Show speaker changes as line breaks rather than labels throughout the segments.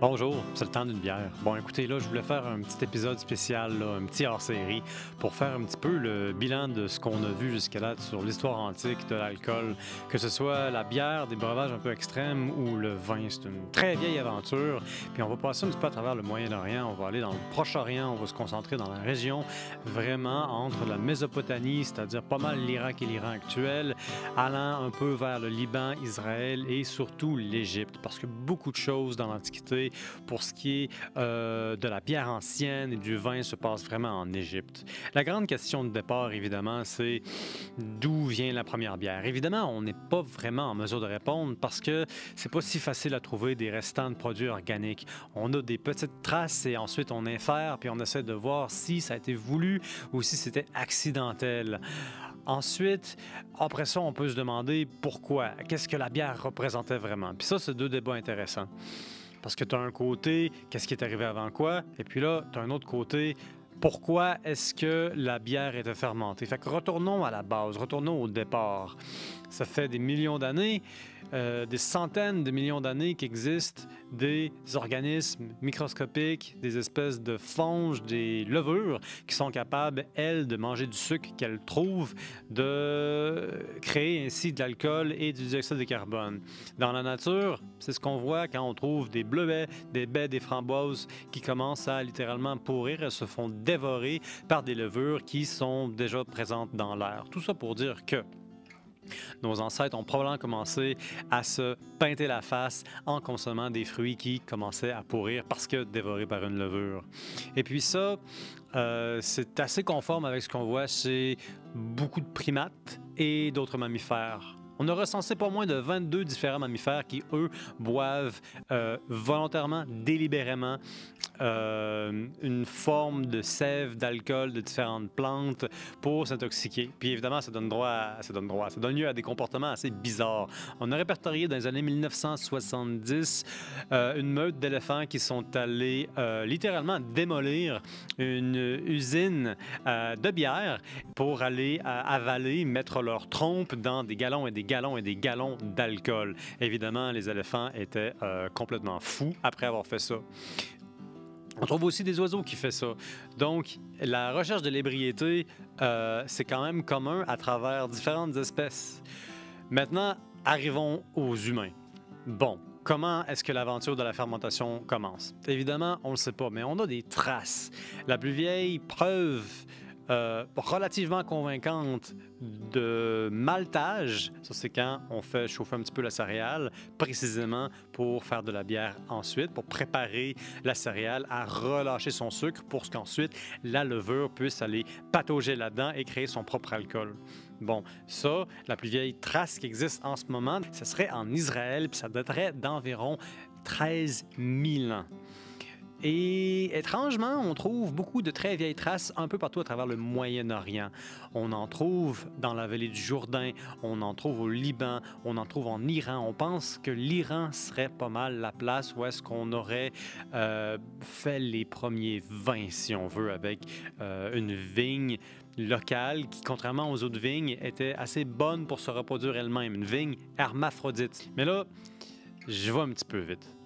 Bonjour, c'est le temps d'une bière. Bon, écoutez, là, je voulais faire un petit épisode spécial, un petit hors-série, pour faire un petit peu le bilan de ce qu'on a vu jusqu'à là sur l'histoire antique de l'alcool, que ce soit la bière, des breuvages un peu extrêmes ou le vin. C'est une très vieille aventure. Puis on va passer un petit peu à travers le Moyen-Orient, on va aller dans le Proche-Orient, on va se concentrer dans la région vraiment entre la Mésopotamie, c'est-à-dire pas mal l'Irak et l'Iran actuel, allant un peu vers le Liban, Israël et surtout l'Égypte, parce que beaucoup de choses dans l'Antiquité pour ce qui est euh, de la bière ancienne et du vin se passe vraiment en Égypte. La grande question de départ, évidemment, c'est d'où vient la première bière? Évidemment, on n'est pas vraiment en mesure de répondre parce que c'est pas si facile à trouver des restants de produits organiques. On a des petites traces et ensuite on infère puis on essaie de voir si ça a été voulu ou si c'était accidentel. Ensuite, après ça, on peut se demander pourquoi, qu'est-ce que la bière représentait vraiment? Puis ça, c'est deux débats intéressants. Parce que tu as un côté, qu'est-ce qui est arrivé avant quoi, et puis là, tu as un autre côté, pourquoi est-ce que la bière était fermentée? Fait que retournons à la base, retournons au départ. Ça fait des millions d'années, euh, des centaines de millions d'années qu'existent des organismes microscopiques, des espèces de fonges, des levures qui sont capables, elles, de manger du sucre qu'elles trouvent, de créer ainsi de l'alcool et du dioxyde de carbone. Dans la nature, c'est ce qu'on voit quand on trouve des bleuets, des baies, des framboises qui commencent à littéralement pourrir et se font dévorer par des levures qui sont déjà présentes dans l'air. Tout ça pour dire que nos ancêtres ont probablement commencé à se peinter la face en consommant des fruits qui commençaient à pourrir parce que dévorés par une levure. Et puis ça, euh, c'est assez conforme avec ce qu'on voit chez beaucoup de primates et d'autres mammifères. On a recensé pas moins de 22 différents mammifères qui, eux, boivent euh, volontairement, délibérément, euh, une forme de sève d'alcool de différentes plantes pour s'intoxiquer. Puis évidemment, ça donne droit, ça donne droit, ça donne lieu à des comportements assez bizarres. On a répertorié dans les années 1970 euh, une meute d'éléphants qui sont allés littéralement démolir une usine de bière pour aller avaler, mettre leur trompe dans des galons et des gallons et des gallons d'alcool. Évidemment, les éléphants étaient euh, complètement fous après avoir fait ça. On trouve aussi des oiseaux qui font ça. Donc, la recherche de l'ébriété, euh, c'est quand même commun à travers différentes espèces. Maintenant, arrivons aux humains. Bon, comment est-ce que l'aventure de la fermentation commence? Évidemment, on ne le sait pas, mais on a des traces. La plus vieille preuve euh, relativement convaincante de maltage. Ça, c'est quand on fait chauffer un petit peu la céréale, précisément pour faire de la bière ensuite, pour préparer la céréale à relâcher son sucre pour qu'ensuite la levure puisse aller patauger là-dedans et créer son propre alcool. Bon, ça, la plus vieille trace qui existe en ce moment, ce serait en Israël, puis ça daterait d'environ 13 000 ans. Et étrangement, on trouve beaucoup de très vieilles traces un peu partout à travers le Moyen-Orient. On en trouve dans la vallée du Jourdain, on en trouve au Liban, on en trouve en Iran. On pense que l'Iran serait pas mal la place où est-ce qu'on aurait euh, fait les premiers vins, si on veut, avec euh, une vigne locale qui, contrairement aux autres vignes, était assez bonne pour se reproduire elle-même. Une vigne hermaphrodite. Mais là, je vais un petit peu vite.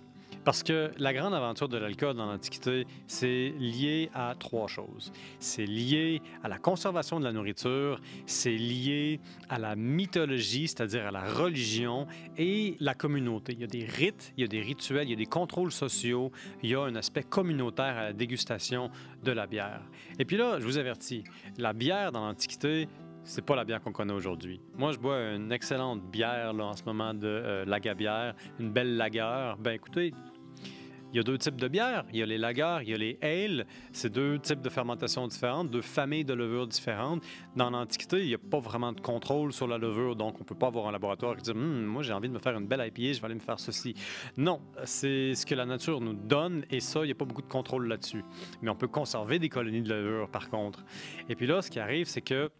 Parce que la grande aventure de l'alcool dans l'Antiquité, c'est lié à trois choses. C'est lié à la conservation de la nourriture, c'est lié à la mythologie, c'est-à-dire à la religion et la communauté. Il y a des rites, il y a des rituels, il y a des contrôles sociaux, il y a un aspect communautaire à la dégustation de la bière. Et puis là, je vous avertis, la bière dans l'Antiquité, c'est pas la bière qu'on connaît aujourd'hui. Moi, je bois une excellente bière en ce moment de euh, Lagabière, une belle lagueur. Ben écoutez, il y a deux types de bières. Il y a les lagers, il y a les ales. C'est deux types de fermentation différentes, deux familles de levures différentes. Dans l'Antiquité, il n'y a pas vraiment de contrôle sur la levure, donc on ne peut pas avoir un laboratoire qui dit hum, Moi, j'ai envie de me faire une belle IPA, je vais aller me faire ceci. Non, c'est ce que la nature nous donne, et ça, il n'y a pas beaucoup de contrôle là-dessus. Mais on peut conserver des colonies de levure, par contre. Et puis là, ce qui arrive, c'est que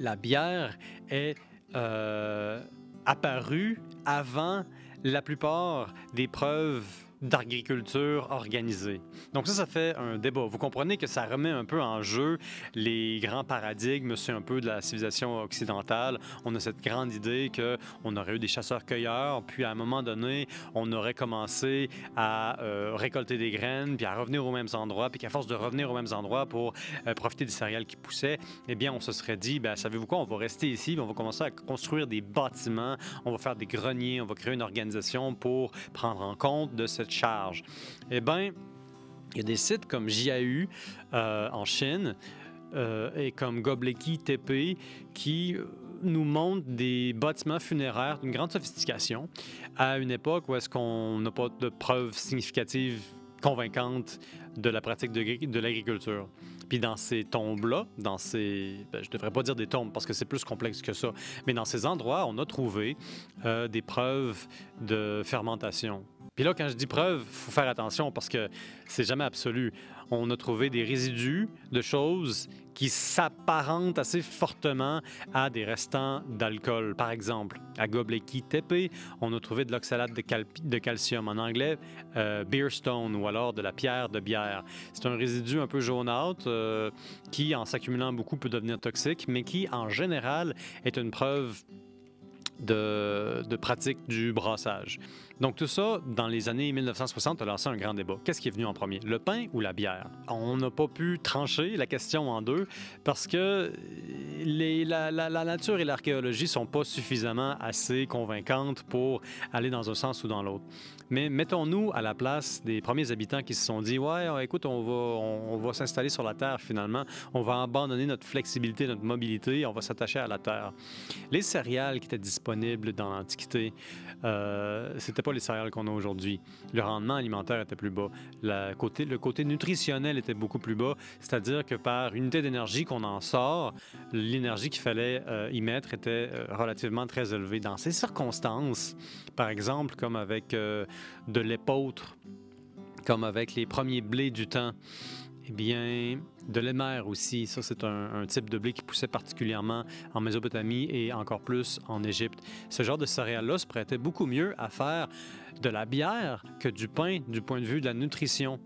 la bière est euh, apparue avant la plupart des preuves d'agriculture organisée. Donc ça, ça fait un débat. Vous comprenez que ça remet un peu en jeu les grands paradigmes, c'est un peu de la civilisation occidentale. On a cette grande idée qu'on aurait eu des chasseurs-cueilleurs, puis à un moment donné, on aurait commencé à euh, récolter des graines, puis à revenir aux mêmes endroits, puis qu'à force de revenir aux mêmes endroits pour euh, profiter des céréales qui poussaient, eh bien, on se serait dit, ben, savez-vous quoi, on va rester ici, on va commencer à construire des bâtiments, on va faire des greniers, on va créer une organisation pour prendre en compte de cette charge. Eh bien, il y a des sites comme JAU euh, en Chine euh, et comme Gobleki TP qui nous montrent des bâtiments funéraires d'une grande sophistication à une époque où est-ce qu'on n'a pas de preuves significatives convaincantes de la pratique de, l'agriculture. Puis dans ces tombes-là, dans ces... Ben, je ne devrais pas dire des tombes parce que c'est plus complexe que ça, mais dans ces endroits, on a trouvé euh, des preuves de fermentation. Puis là, quand je dis preuve, faut faire attention parce que c'est jamais absolu. On a trouvé des résidus de choses qui s'apparentent assez fortement à des restants d'alcool. Par exemple, à Gobleki Tepe, on a trouvé de l'oxalate de, calcium, en anglais euh, beer stone ou alors de la pierre de bière. C'est un résidu un peu jaunâtre euh, qui, en s'accumulant beaucoup, peut devenir toxique, mais qui, en général, est une preuve de, de pratique du brassage. Donc tout ça, dans les années 1960, a lancé un grand débat. Qu'est-ce qui est venu en premier, le pain ou la bière? On n'a pas pu trancher la question en deux parce que les, la, nature et l'archéologie sont pas suffisamment assez convaincantes pour aller dans un sens ou dans l'autre. Mais mettons-nous à la place des premiers habitants qui se sont dit Ouais, écoute, on va, on, va s'installer sur la Terre finalement, on va abandonner notre flexibilité, notre mobilité, on va s'attacher à la Terre. Les céréales qui étaient disponibles dans l'Antiquité, euh, c'était pas les céréales qu'on a aujourd'hui. Le rendement alimentaire était plus bas. côté, le côté nutritionnel était beaucoup plus bas, c'est-à-dire que par unité d'énergie qu'on en sort, l'énergie qu'il fallait euh, y mettre était euh, relativement très élevée. Dans ces circonstances, par exemple, comme avec euh, de l'épeautre, comme avec les premiers blés du temps, bien, de l'émer aussi. Ça, c'est un, type de blé qui poussait particulièrement en Mésopotamie et encore plus en Égypte. Ce genre de céréales-là se prêtait beaucoup mieux à faire de la bière que du pain du point de vue de la nutrition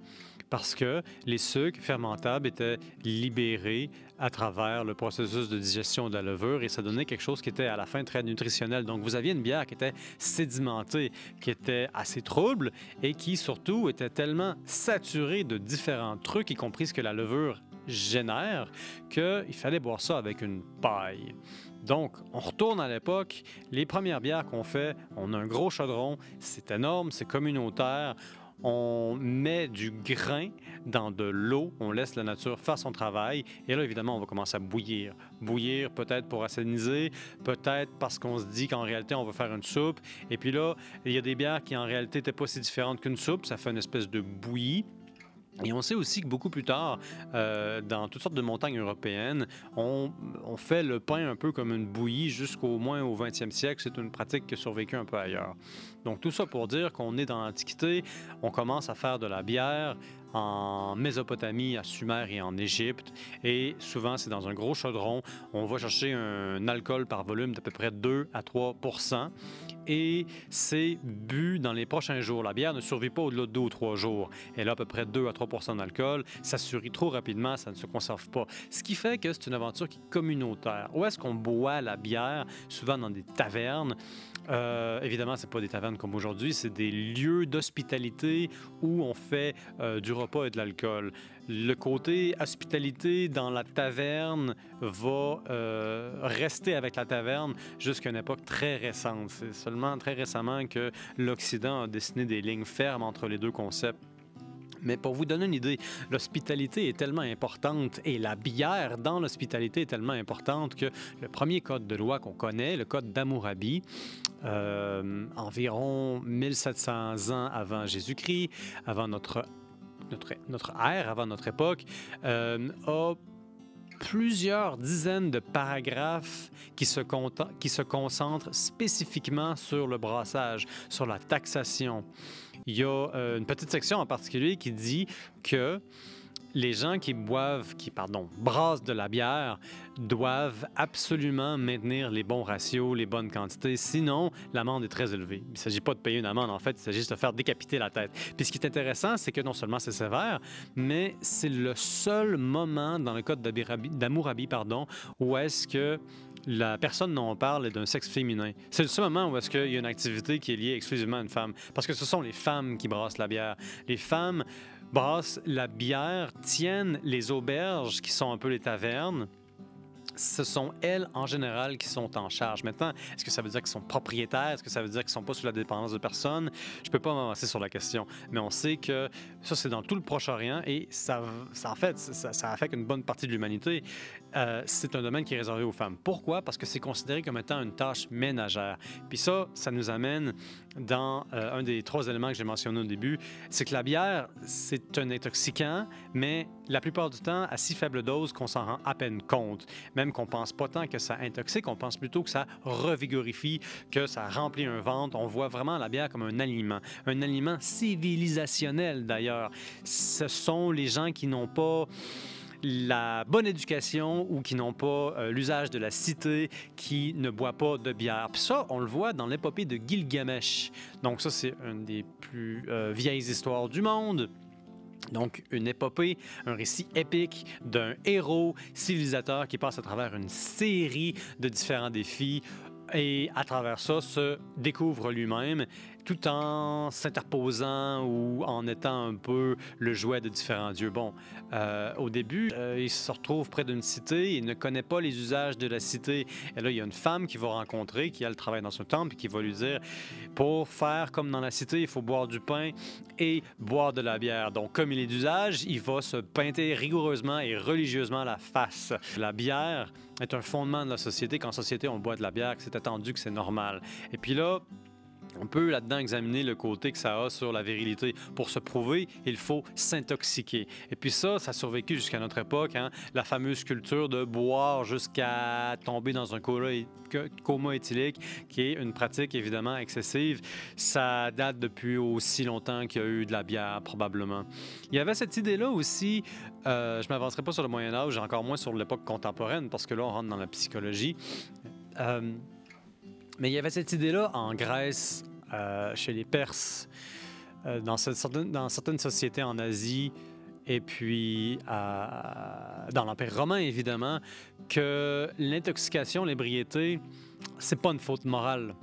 parce que les sucres fermentables étaient libérés à travers le processus de digestion de la levure et ça donnait quelque chose qui était à la fin très nutritionnel. Donc vous aviez une bière qui était sédimentée, qui était assez trouble et qui surtout était tellement saturée de différents trucs, y compris ce que la levure génère, qu'il fallait boire ça avec une paille. Donc, on retourne à l'époque. Les premières bières qu'on fait, on a un gros chaudron, c'est énorme, c'est communautaire on met du grain dans de l'eau, on laisse la nature faire son travail, et là, évidemment, on va commencer à bouillir. Bouillir peut-être pour assainiser, peut-être parce qu'on se dit qu'en réalité, on va faire une soupe. Et puis là, il y a des bières qui, en réalité, n'étaient pas si différentes qu'une soupe. Ça fait une espèce de bouillie. Et on sait aussi que beaucoup plus tard, euh, dans toutes sortes de montagnes européennes, on, fait le pain un peu comme une bouillie jusqu'au moins au 20e siècle. C'est une pratique qui a survécu un peu ailleurs. Donc tout ça pour dire qu'on est dans l'Antiquité, on commence à faire de la bière en Mésopotamie, à Sumer et en Égypte. Et souvent, c'est dans un gros chaudron. On va chercher un alcool par volume d'à peu près 2 à 3 et c'est bu dans les prochains jours. La bière ne survit pas au-delà de deux ou trois jours. Elle a à peu près 2 à 3% d'alcool. Ça survit trop rapidement, ça ne se conserve pas. Ce qui fait que c'est une aventure qui est communautaire. Où est-ce qu'on boit la bière? Souvent dans des tavernes. Euh, évidemment, ce pas des tavernes comme aujourd'hui, c'est des lieux d'hospitalité où on fait euh, du repas et de l'alcool. Le côté hospitalité dans la taverne va euh, rester avec la taverne jusqu'à une époque très récente. C'est très récemment que l'Occident a dessiné des lignes fermes entre les deux concepts. Mais pour vous donner une idée, l'hospitalité est tellement importante et la bière dans l'hospitalité est tellement importante que le premier code de loi qu'on connaît, le code d'Amourabi, euh, environ 1700 ans avant Jésus-Christ, avant notre, notre, notre ère, avant notre époque, euh, a plusieurs dizaines de paragraphes qui se, qui se concentrent spécifiquement sur le brassage, sur la taxation. Il y a euh, une petite section en particulier qui dit que les gens qui boivent, qui, pardon, brassent de la bière doivent absolument maintenir les bons ratios, les bonnes quantités. Sinon, l'amende est très élevée. Il ne s'agit pas de payer une amende, en fait, il s'agit de se faire décapiter la tête. Puis ce qui est intéressant, c'est que non seulement c'est sévère, mais c'est le seul moment dans le code d'Amourabi, pardon, où est-ce que la personne dont on parle est d'un sexe féminin. C'est le seul moment où est-ce qu'il y a une activité qui est liée exclusivement à une femme. Parce que ce sont les femmes qui brassent la bière. Les femmes brassent la bière, tiennent les auberges qui sont un peu les tavernes ce sont elles, en général, qui sont en charge. Maintenant, est-ce que ça veut dire qu'ils sont propriétaires? Est-ce que ça veut dire qu'ils sont pas sous la dépendance de personne? Je ne peux pas m'avancer sur la question. Mais on sait que ça, c'est dans tout le Proche-Orient et ça, en fait, ça affecte une bonne partie de l'humanité. Euh, c'est un domaine qui est réservé aux femmes. Pourquoi? Parce que c'est considéré comme étant une tâche ménagère. Puis ça, ça nous amène dans euh, un des trois éléments que j'ai mentionné au début, c'est que la bière, c'est un intoxicant, mais la plupart du temps, à si faible dose qu'on s'en rend à peine compte. Même qu'on pense pas tant que ça intoxique, on pense plutôt que ça revigorifie, que ça remplit un ventre. On voit vraiment la bière comme un aliment, un aliment civilisationnel d'ailleurs. Ce sont les gens qui n'ont pas la bonne éducation ou qui n'ont pas euh, l'usage de la cité, qui ne boivent pas de bière. Puis ça, on le voit dans l'épopée de Gilgamesh. Donc ça, c'est une des plus euh, vieilles histoires du monde. Donc, une épopée, un récit épique d'un héros civilisateur qui passe à travers une série de différents défis et à travers ça se découvre lui-même tout en s'interposant ou en étant un peu le jouet de différents dieux. Bon, euh, au début, euh, il se retrouve près d'une cité, il ne connaît pas les usages de la cité. Et là, il y a une femme qu'il va rencontrer, qui a le travail dans son temple, qui va lui dire, pour faire comme dans la cité, il faut boire du pain et boire de la bière. Donc, comme il est d'usage, il va se peinter rigoureusement et religieusement la face. La bière est un fondement de la société. Qu'en société, on boit de la bière, que c'est attendu, que c'est normal. Et puis là, on peut là-dedans examiner le côté que ça a sur la virilité. Pour se prouver, il faut s'intoxiquer. Et puis ça, ça a survécu jusqu'à notre époque, hein? la fameuse culture de boire jusqu'à tomber dans un coma éthylique, qui est une pratique évidemment excessive. Ça date depuis aussi longtemps qu'il y a eu de la bière, probablement. Il y avait cette idée-là aussi, euh, je ne m'avancerai pas sur le Moyen Âge, encore moins sur l'époque contemporaine, parce que là, on rentre dans la psychologie. Euh, mais il y avait cette idée-là en Grèce, euh, chez les Perses, euh, dans, dans, certaines sociétés en Asie, et puis dans l'Empire romain, évidemment, que l'intoxication, l'ébriété, c'est pas une faute morale.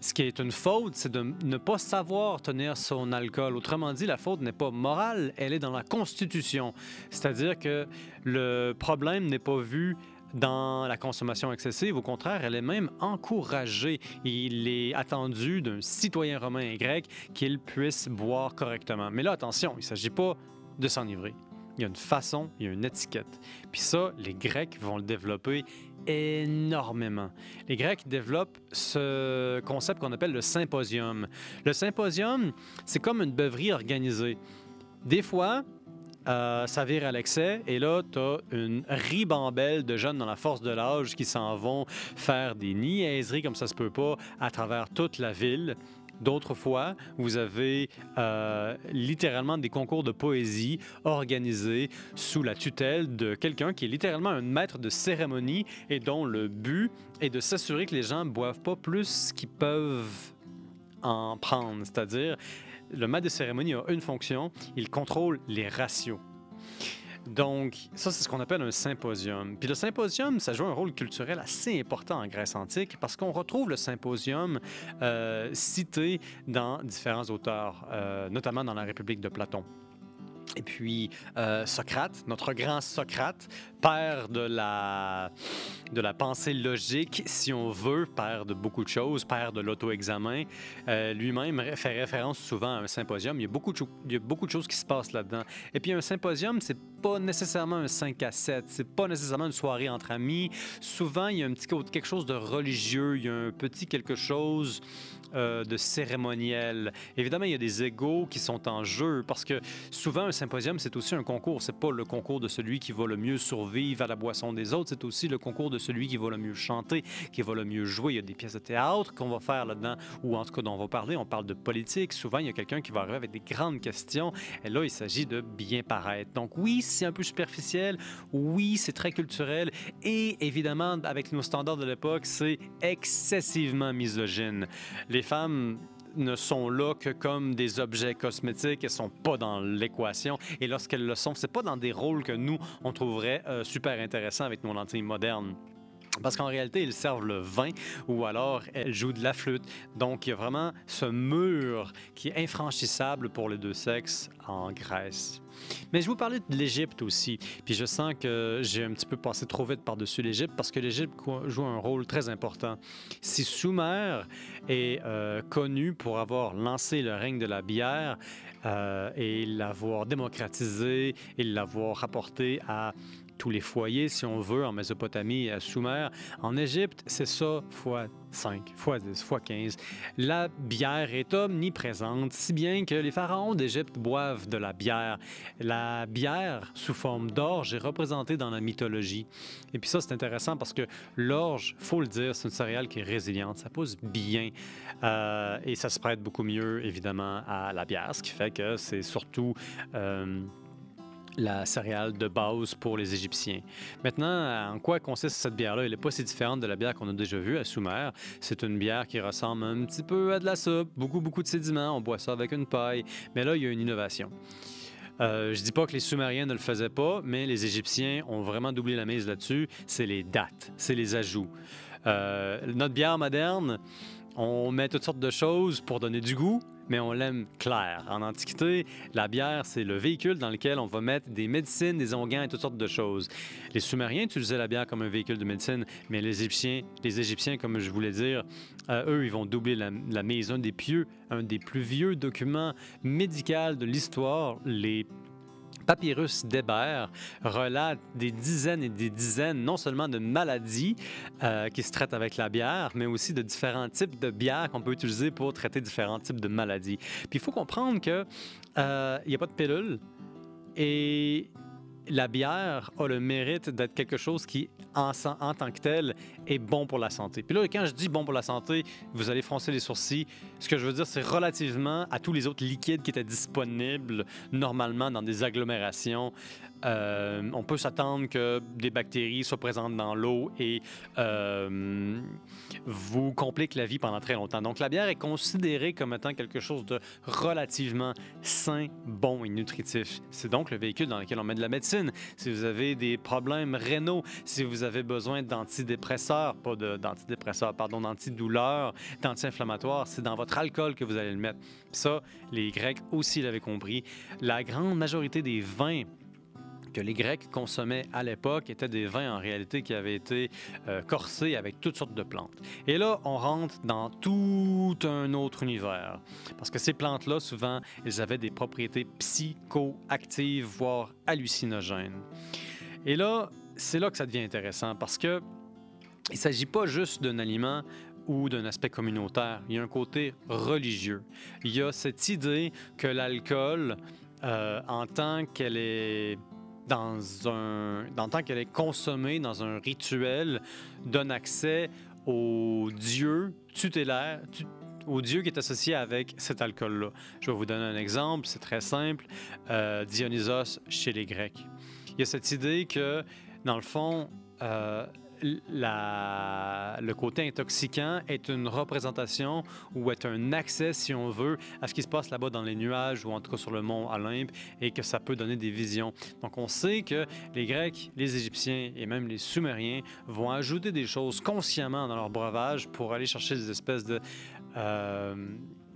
Ce qui est une faute, c'est de ne pas savoir tenir son alcool. Autrement dit, la faute n'est pas morale, elle est dans la constitution. C'est-à-dire que le problème n'est pas vu dans la consommation excessive. Au contraire, elle est même encouragée. Il est attendu d'un citoyen romain et grec qu'il puisse boire correctement. Mais là, attention, il ne s'agit pas de s'enivrer. Il y a une façon, il y a une étiquette. Puis ça, les Grecs vont le développer énormément. Les Grecs développent ce concept qu'on appelle le symposium. Le symposium, c'est comme une beuverie organisée. Des fois, euh, ça vire à l'excès. Et là, tu as une ribambelle de jeunes dans la force de l'âge qui s'en vont faire des niaiseries comme ça se peut pas à travers toute la ville. D'autres fois, vous avez euh, littéralement des concours de poésie organisés sous la tutelle de quelqu'un qui est littéralement un maître de cérémonie et dont le but est de s'assurer que les gens ne boivent pas plus qu'ils peuvent en prendre. C'est-à-dire, le maître de cérémonie a une fonction, il contrôle les ratios. Donc, ça, c'est ce qu'on appelle un symposium. Puis le symposium, ça joue un rôle culturel assez important en Grèce antique parce qu'on retrouve le symposium euh, cité dans différents auteurs, euh, notamment dans la République de Platon. Et puis euh, Socrate, notre grand Socrate, père de la, de la pensée logique, si on veut, père de beaucoup de choses, père de l'auto-examen, euh, lui-même fait référence souvent à un symposium. Il y a beaucoup de, il y a beaucoup de choses qui se passent là-dedans. Et puis un symposium, c'est pas nécessairement un 5 à 7, c'est pas nécessairement une soirée entre amis. Souvent, il y a un petit quelque chose de religieux, il y a un petit quelque chose euh, de cérémoniel. Évidemment, il y a des égaux qui sont en jeu parce que souvent, un symposium, c'est aussi un concours. C'est pas le concours de celui qui va le mieux survivre à la boisson des autres. C'est aussi le concours de celui qui va le mieux chanter, qui va le mieux jouer. Il y a des pièces de théâtre qu'on va faire là-dedans, ou en tout cas dont on va parler. On parle de politique. Souvent, il y a quelqu'un qui va arriver avec des grandes questions. Et là, il s'agit de bien paraître. Donc oui, c'est un peu superficiel. Oui, c'est très culturel. Et évidemment, avec nos standards de l'époque, c'est excessivement misogyne. Les femmes ne sont là que comme des objets cosmétiques, elles sont pas dans l'équation. Et lorsqu'elles le sont, c'est pas dans des rôles que nous, on trouverait euh, super intéressants avec nos lentilles modernes. Parce qu'en réalité, ils servent le vin ou alors elles jouent de la flûte. Donc, il y a vraiment ce mur qui est infranchissable pour les deux sexes en Grèce. Mais je vous parlais de l'Égypte aussi. Puis je sens que j'ai un petit peu passé trop vite par-dessus l'Égypte parce que l'Égypte joue un rôle très important. Si Sumer est euh, connu pour avoir lancé le règne de la bière euh, et l'avoir démocratisé et l'avoir rapporté à tous les foyers, si on veut, en Mésopotamie et à Sumer. En Égypte, c'est ça fois 5, fois 10, fois 15. La bière est omniprésente, si bien que les pharaons d'Égypte boivent de la bière. La bière, sous forme d'orge, est représentée dans la mythologie. Et puis ça, c'est intéressant parce que l'orge, faut le dire, c'est une céréale qui est résiliente, ça pousse bien euh, et ça se prête beaucoup mieux, évidemment, à la bière, ce qui fait que c'est surtout... Euh, la céréale de base pour les Égyptiens. Maintenant, en quoi consiste cette bière-là? Elle n'est pas si différente de la bière qu'on a déjà vue à Sumer. C'est une bière qui ressemble un petit peu à de la soupe, beaucoup, beaucoup de sédiments. On boit ça avec une paille. Mais là, il y a une innovation. Euh, je dis pas que les Sumériens ne le faisaient pas, mais les Égyptiens ont vraiment doublé la mise là-dessus. C'est les dates, c'est les ajouts. Euh, notre bière moderne, on met toutes sortes de choses pour donner du goût, mais on l'aime clair. En Antiquité, la bière, c'est le véhicule dans lequel on va mettre des médecines, des onguents et toutes sortes de choses. Les Sumériens utilisaient la bière comme un véhicule de médecine, mais les Égyptiens, les Égyptiens comme je voulais dire, euh, eux, ils vont doubler la, la mise. Un des, pieux, un des plus vieux documents médicaux de l'histoire, les Papyrus d'Hébert relate des dizaines et des dizaines, non seulement de maladies euh, qui se traitent avec la bière, mais aussi de différents types de bières qu'on peut utiliser pour traiter différents types de maladies. Puis il faut comprendre qu'il euh, n'y a pas de pilule et la bière a le mérite d'être quelque chose qui, en, tant que tel, est bon pour la santé. Puis là, quand je dis bon pour la santé, vous allez froncer les sourcils. Ce que je veux dire, c'est relativement à tous les autres liquides qui étaient disponibles normalement dans des agglomérations euh, on peut s'attendre que des bactéries soient présentes dans l'eau et euh, vous compliquent la vie pendant très longtemps. Donc la bière est considérée comme étant quelque chose de relativement sain, bon et nutritif. C'est donc le véhicule dans lequel on met de la médecine. Si vous avez des problèmes rénaux, si vous avez besoin d'antidépresseurs, pas d'antidépresseurs, pardon, d'antidouleurs, d'anti-inflammatoires, c'est dans votre alcool que vous allez le mettre. Ça, les Grecs aussi l'avaient compris. La grande majorité des vins que les Grecs consommaient à l'époque étaient des vins en réalité qui avaient été euh, corsés avec toutes sortes de plantes. Et là, on rentre dans tout un autre univers. Parce que ces plantes-là, souvent, elles avaient des propriétés psychoactives, voire hallucinogènes. Et là, c'est là que ça devient intéressant parce que il ne s'agit pas juste d'un aliment ou d'un aspect communautaire. Il y a un côté religieux. Il y a cette idée que l'alcool, euh, en tant qu'elle est dans un, dans temps qu'elle est consommée dans un rituel, donne accès au dieu tutélaire, au dieu qui est associé avec cet alcool-là. Je vais vous donner un exemple, c'est très simple. Euh, Dionysos chez les Grecs. Il y a cette idée que, dans le fond, euh, le côté intoxicant est une représentation ou est un accès, si on veut, à ce qui se passe là-bas dans les nuages ou en tout cas sur le mont Olympe et que ça peut donner des visions. Donc on sait que les Grecs, les Égyptiens et même les Sumériens vont ajouter des choses consciemment dans leur breuvage pour aller chercher des espèces de... Euh,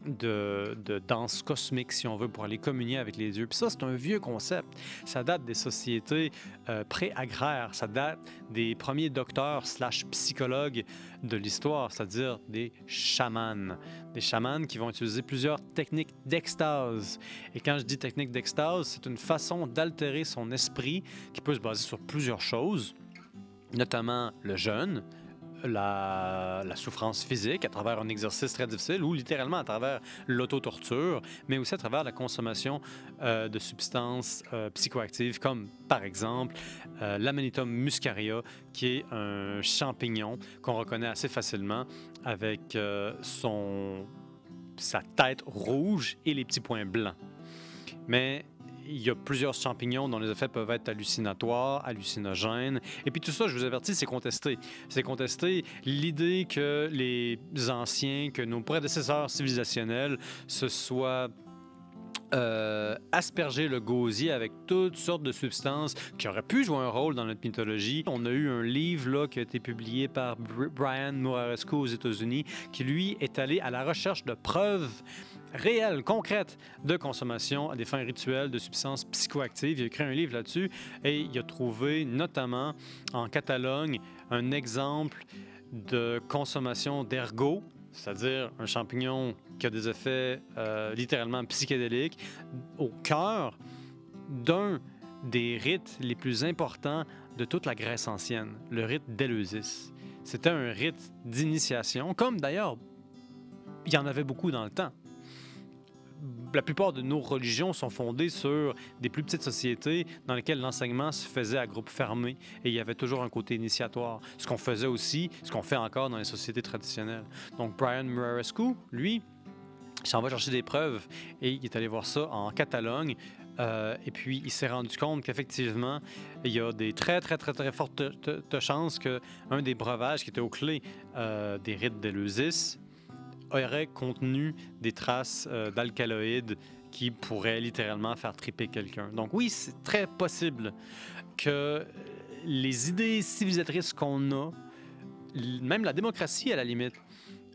de, danse cosmique, si on veut, pour aller communier avec les dieux. Puis ça, c'est un vieux concept. Ça date des sociétés euh, pré-agraires. Ça date des premiers docteurs slash psychologues de l'histoire, c'est-à-dire des chamans. Des chamans qui vont utiliser plusieurs techniques d'extase. Et quand je dis technique d'extase, c'est une façon d'altérer son esprit qui peut se baser sur plusieurs choses, notamment le jeûne, la, souffrance physique à travers un exercice très difficile ou littéralement à travers l'autotorture, mais aussi à travers la consommation euh, de substances euh, psychoactives comme par exemple euh, l'Amanitum muscaria, qui est un champignon qu'on reconnaît assez facilement avec son, sa tête rouge et les petits points blancs. Mais il y a plusieurs champignons dont les effets peuvent être hallucinatoires, hallucinogènes. Et puis tout ça, je vous avertis, c'est contesté. C'est contesté l'idée que les anciens, que nos prédécesseurs civilisationnels se soient euh, le gosier avec toutes sortes de substances qui auraient pu jouer un rôle dans notre mythologie. On a eu un livre là, qui a été publié par Brian Muraresco aux États-Unis qui, lui, est allé à la recherche de preuves réelle, concrète de consommation à des fins rituelles de substances psychoactives. Il a écrit un livre là-dessus et il a trouvé notamment en Catalogne un exemple de consommation d'ergot, c'est-à-dire un champignon qui a des effets euh, littéralement psychédéliques, au cœur d'un des rites les plus importants de toute la Grèce ancienne, le rite d'Éleusis. C'était un rite d'initiation, comme d'ailleurs il y en avait beaucoup dans le temps la plupart de nos religions sont fondées sur des plus petites sociétés dans lesquelles l'enseignement se faisait à groupe fermé et il y avait toujours un côté initiatoire. Ce qu'on faisait aussi, ce qu'on fait encore dans les sociétés traditionnelles. Donc Brian Murarescu, lui, s'en va chercher des preuves et il est allé voir ça en Catalogne. Euh, et puis, il s'est rendu compte qu'effectivement, il y a des très, très, très, très fortes chances qu'un des breuvages qui était aux clés euh, des rites d'Eleusis aurait contenu des traces euh, d'alcaloïdes qui pourraient littéralement faire triper quelqu'un. Donc oui, c'est très possible que les idées civilisatrices qu'on a, même la démocratie à la limite,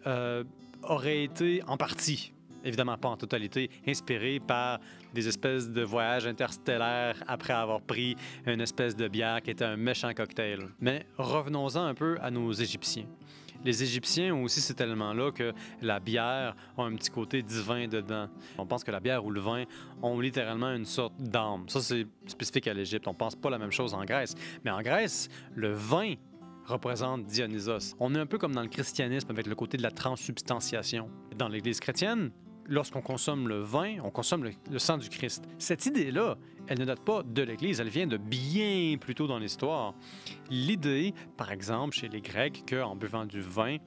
euh, auraient été en partie, évidemment pas en totalité, inspirées par des espèces de voyages interstellaires après avoir pris une espèce de bière qui était un méchant cocktail. Mais revenons-en un peu à nos Égyptiens. Les Égyptiens ont aussi cet élément-là que la bière a un petit côté divin dedans. On pense que la bière ou le vin ont littéralement une sorte d'âme. Ça, c'est spécifique à l'Égypte. On pense pas la même chose en Grèce. Mais en Grèce, le vin représente Dionysos. On est un peu comme dans le christianisme avec le côté de la transsubstantiation. Dans l'Église chrétienne, lorsqu'on consomme le vin, on consomme le, sang du Christ. Cette idée-là, elle ne date pas de l'Église, elle vient de bien plus tôt dans l'histoire. L'idée, par exemple, chez les Grecs, qu'en buvant du vin,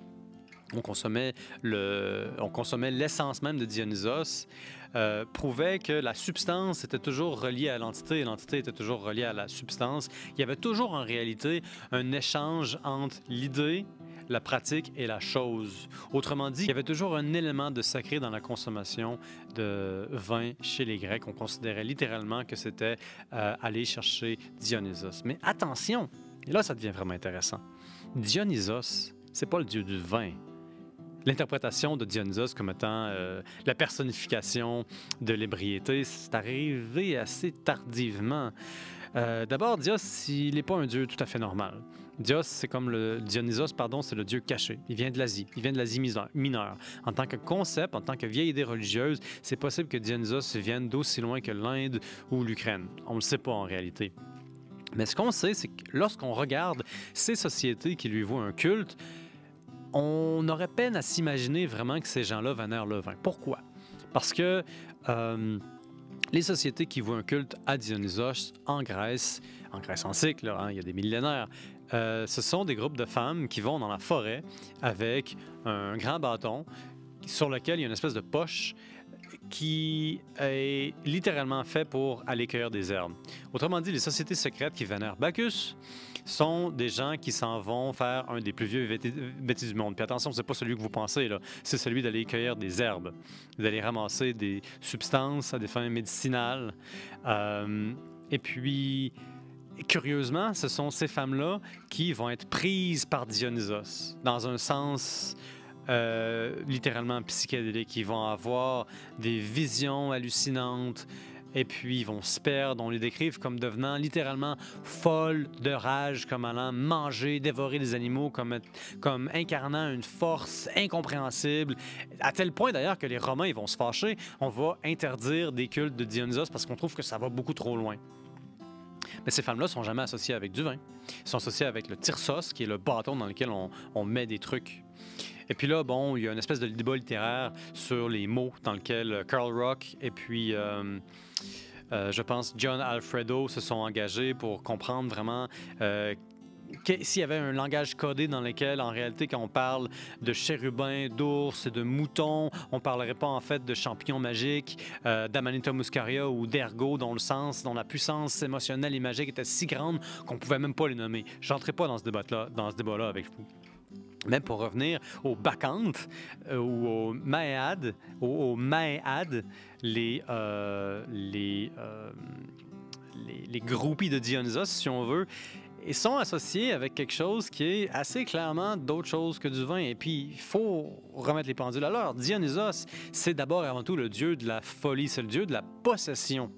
on consommait, le, on consommait l'essence même de Dionysos, euh, prouvait que la substance était toujours reliée à l'entité l'entité était toujours reliée à la substance. Il y avait toujours en réalité un échange entre l'idée la pratique et la chose. Autrement dit, il y avait toujours un élément de sacré dans la consommation de vin chez les Grecs. On considérait littéralement que c'était euh, aller chercher Dionysos. Mais attention, et là ça devient vraiment intéressant. Dionysos, c'est pas le dieu du vin. L'interprétation de Dionysos comme étant euh, la personnification de l'ébriété, c'est arrivé assez tardivement. Euh, d'abord, Dios, il n'est pas un dieu tout à fait normal. Dios, c'est comme le Dionysos, pardon, c'est le dieu caché. Il vient de l'Asie. Il vient de l'Asie mineure. En tant que concept, en tant que vieille idée religieuse, c'est possible que Dionysos vienne d'aussi loin que l'Inde ou l'Ukraine. On ne le sait pas en réalité. Mais ce qu'on sait, c'est que lorsqu'on regarde ces sociétés qui lui vouent un culte, on aurait peine à s'imaginer vraiment que ces gens-là vénèrent le vin. Pourquoi? Parce que euh, les sociétés qui vouent un culte à Dionysos en Grèce, en Grèce antique, là, hein, il y a des millénaires, euh, ce sont des groupes de femmes qui vont dans la forêt avec un grand bâton sur lequel il y a une espèce de poche qui est littéralement fait pour aller cueillir des herbes. Autrement dit, les sociétés secrètes qui vénèrent Bacchus sont des gens qui s'en vont faire un des plus vieux bêtises du monde. Puis attention, c'est pas celui que vous pensez. C'est celui d'aller cueillir des herbes, d'aller ramasser des substances à des fins médicinales. Euh, et puis, curieusement, ce sont ces femmes-là qui vont être prises par Dionysos, dans un sens euh, littéralement psychédélique. Ils vont avoir des visions hallucinantes, et puis ils vont se perdre. On les décrive comme devenant littéralement folles de rage, comme allant manger, dévorer des animaux, comme, comme incarnant une force incompréhensible, à tel point d'ailleurs que les Romains ils vont se fâcher. On va interdire des cultes de Dionysos parce qu'on trouve que ça va beaucoup trop loin. Mais ces femmes-là sont jamais associées avec du vin. Elles sont associées avec le tirsos, qui est le bâton dans lequel on, met des trucs. Et puis là, bon, il y a une espèce de débat littéraire sur les mots dans lequel Carl Rock et puis euh, euh, je pense John Alfredo se sont engagés pour comprendre vraiment euh, s'il y avait un langage codé dans lequel, en réalité, quand on parle de chérubins, d'ours, de moutons, on parlerait pas en fait de champignons magiques, euh, d'Amanita muscaria ou d'ergot, dont le sens, dont la puissance émotionnelle et magique était si grande qu'on pouvait même pas les nommer. J'entrerai pas dans ce débat-là, dans ce débat-là avec vous. Mais pour revenir aux bacchantes euh, ou aux maéades, aux, aux les, euh, les, les groupies de Dionysos, si on veut, ils sont associés avec quelque chose qui est assez clairement d'autre chose que du vin. Et puis, il faut remettre les pendules à l'heure. Dionysos, c'est d'abord et avant tout le dieu de la folie, c'est le dieu de la possession.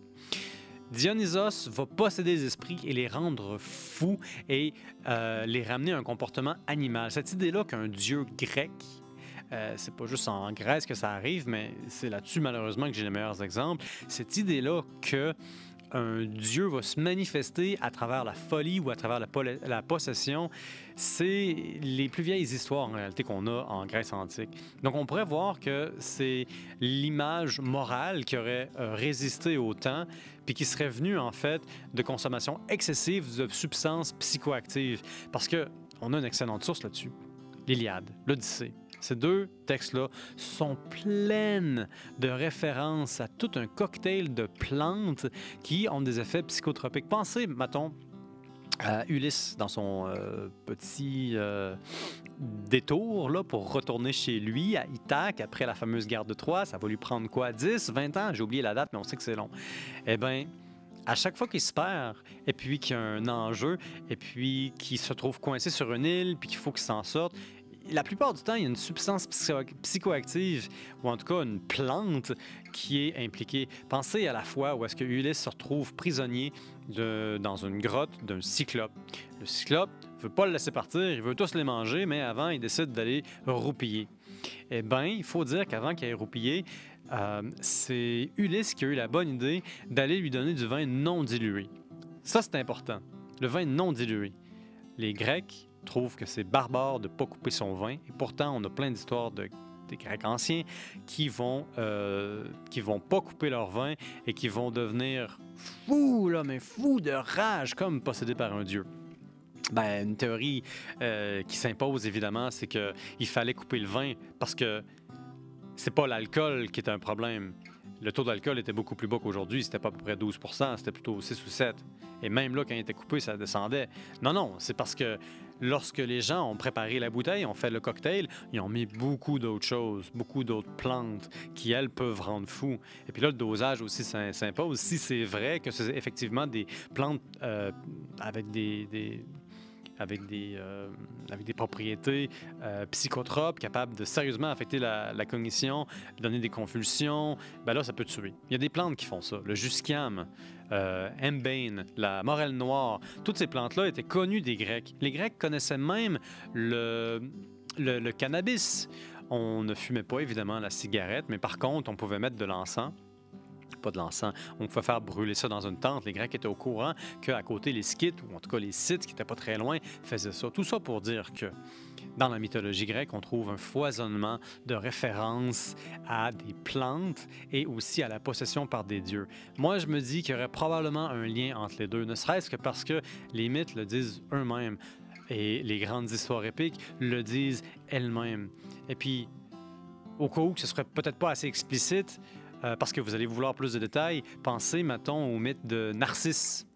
Dionysos va posséder les esprits et les rendre fous et euh, les ramener à un comportement animal. Cette idée-là qu'un dieu grec, euh, c'est pas juste en Grèce que ça arrive, mais c'est là-dessus malheureusement que j'ai les meilleurs exemples. Cette idée-là que un dieu va se manifester à travers la folie ou à travers la, possession, c'est les plus vieilles histoires en réalité qu'on a en Grèce antique. Donc on pourrait voir que c'est l'image morale qui aurait euh, résisté au temps, puis qui serait venue en fait de consommation excessive de substances psychoactives. Parce que on a une excellente source là-dessus, l'Iliade, l'Odyssée. Ces deux textes-là sont pleines de références à tout un cocktail de plantes qui ont des effets psychotropiques. Pensez, mettons, à Ulysse dans son euh, petit euh, détour là, pour retourner chez lui à Ithaque après la fameuse guerre de Troie. Ça va lui prendre quoi 10, 20 ans? J'ai oublié la date, mais on sait que c'est long. Eh bien, à chaque fois qu'il se perd, et puis qu'il y a un enjeu, et puis qu'il se trouve coincé sur une île, puis qu'il faut qu'il s'en sorte, la plupart du temps, il y a une substance psycho- psychoactive, ou en tout cas une plante, qui est impliquée. Pensez à la fois où est-ce que Ulysse se retrouve prisonnier dans une grotte d'un cyclope. Le cyclope veut pas le laisser partir, il veut tous les manger, mais avant, il décide d'aller roupiller. Eh bien, il faut dire qu'avant qu'il ait roupillé, euh, c'est Ulysse qui a eu la bonne idée d'aller lui donner du vin non dilué. Ça, c'est important. Le vin non dilué. Les Grecs trouvent que c'est barbare de ne pas couper son vin, et pourtant, on a plein d'histoires de des Grecs anciens qui vont euh, qui vont pas couper leur vin et qui vont devenir fous là mais fous de rage comme possédés par un dieu. Ben, une théorie euh, qui s'impose évidemment, c'est que il fallait couper le vin parce que c'est pas l'alcool qui est un problème. Le taux d'alcool était beaucoup plus bas qu'aujourd'hui. C'était pas à peu près 12% c'était plutôt 6 ou 7. Et même là, quand il était coupé, ça descendait. Non, non, c'est parce que lorsque les gens ont préparé la bouteille, ont fait le cocktail, ils ont mis beaucoup d'autres choses, beaucoup d'autres plantes qui, elles, peuvent rendre fou. Et puis là, le dosage aussi s'im- s'impose. Si c'est vrai que c'est effectivement des plantes euh, avec des, avec des, euh, avec des propriétés euh, psychotropes capables de sérieusement affecter la, cognition, donner des convulsions, ben là, ça peut tuer. Il y a des plantes qui font ça. Le jusquiam, euh, la morelle noire, toutes ces plantes-là étaient connues des Grecs. Les Grecs connaissaient même le, le cannabis. On ne fumait pas, évidemment, la cigarette, mais par contre, on pouvait mettre de l'encens pas de l'encens. On pouvait faire brûler ça dans une tente. Les Grecs étaient au courant qu'à côté, les Scythes, ou en tout cas les Scythes, qui n'étaient pas très loin, faisaient ça. Tout ça pour dire que dans la mythologie grecque, on trouve un foisonnement de références à des plantes et aussi à la possession par des dieux. Moi, je me dis qu'il y aurait probablement un lien entre les deux, ne serait-ce que parce que les mythes le disent eux-mêmes et les grandes histoires épiques le disent elles-mêmes. Et puis, au cas où ce serait peut-être pas assez explicite, euh, parce que vous allez vouloir plus de détails, pensez, mettons, au mythe de Narcisse.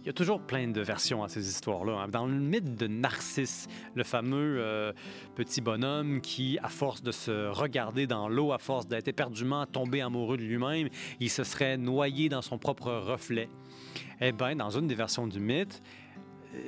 Il y a toujours plein de versions à ces histoires-là. hein. Dans le mythe de Narcisse, le fameux euh, petit bonhomme qui, à force de se regarder dans l'eau, à force d'être éperdument tombé amoureux de lui-même, il se serait noyé dans son propre reflet. Eh bien, dans une des versions du mythe,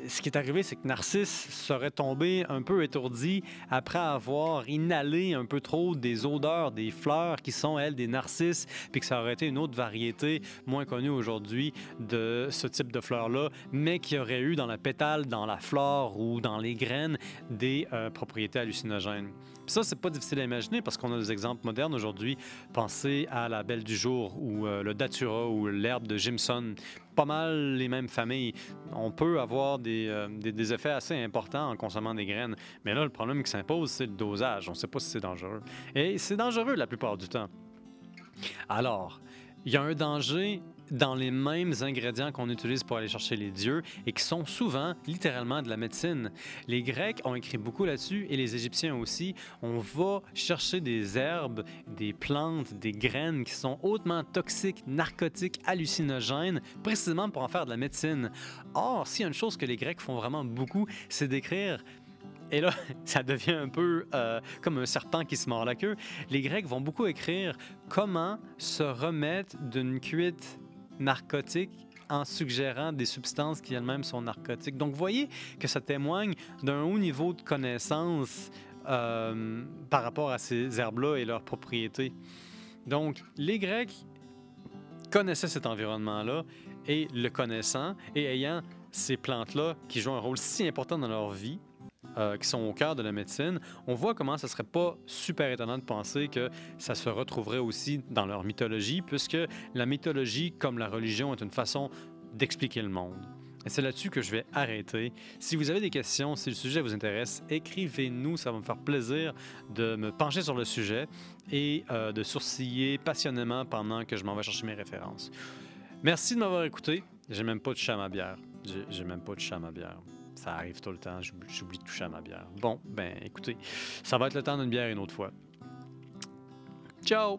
ce qui est arrivé, c'est que Narcisse serait tombé un peu étourdi après avoir inhalé un peu trop des odeurs des fleurs qui sont, elles, des narcisses, puis que ça aurait été une autre variété moins connue aujourd'hui de ce type de fleurs-là, mais qui aurait eu dans la pétale, dans la flore ou dans les graines des euh, propriétés hallucinogènes. Puis ça, c'est pas difficile à imaginer parce qu'on a des exemples modernes aujourd'hui. Pensez à la belle du jour ou euh, le datura ou l'herbe de Jimson. Pas mal les mêmes familles. On peut avoir des, euh, des- des effets assez importants en consommant des graines. Mais là, le problème qui s'impose, c'est le dosage. On ne sait pas si c'est dangereux. Et c'est dangereux la plupart du temps. Alors, il y a un danger dans les mêmes ingrédients qu'on utilise pour aller chercher les dieux et qui sont souvent littéralement de la médecine. Les Grecs ont écrit beaucoup là-dessus et les Égyptiens aussi. On va chercher des herbes, des plantes, des graines qui sont hautement toxiques, narcotiques, hallucinogènes, précisément pour en faire de la médecine. Or, s'il y a une chose que les Grecs font vraiment beaucoup, c'est d'écrire et là, ça devient un peu euh, comme un serpent qui se mord la queue. Les Grecs vont beaucoup écrire comment se remettre d'une cuite narcotique en suggérant des substances qui elles-mêmes sont narcotiques. Donc, vous voyez que ça témoigne d'un haut niveau de connaissance euh, par rapport à ces herbes-là et leurs propriétés. Donc, les Grecs connaissaient cet environnement-là et le connaissant et ayant ces plantes-là qui jouent un rôle si important dans leur vie, euh, qui sont au cœur de la médecine, on voit comment ça serait pas super étonnant de penser que ça se retrouverait aussi dans leur mythologie, puisque la mythologie, comme la religion, est une façon d'expliquer le monde. Et c'est là-dessus que je vais arrêter. Si vous avez des questions, si le sujet vous intéresse, écrivez-nous, ça va me faire plaisir de me pencher sur le sujet et euh, de sourciller passionnément pendant que je m'en vais chercher mes références. Merci de m'avoir écouté. J'ai même pas de à ma bière. J'ai même pas de à ma bière. Ça arrive tout le temps, j'oublie de toucher à ma bière. Bon, ben écoutez, ça va être le temps d'une bière une autre fois. Ciao!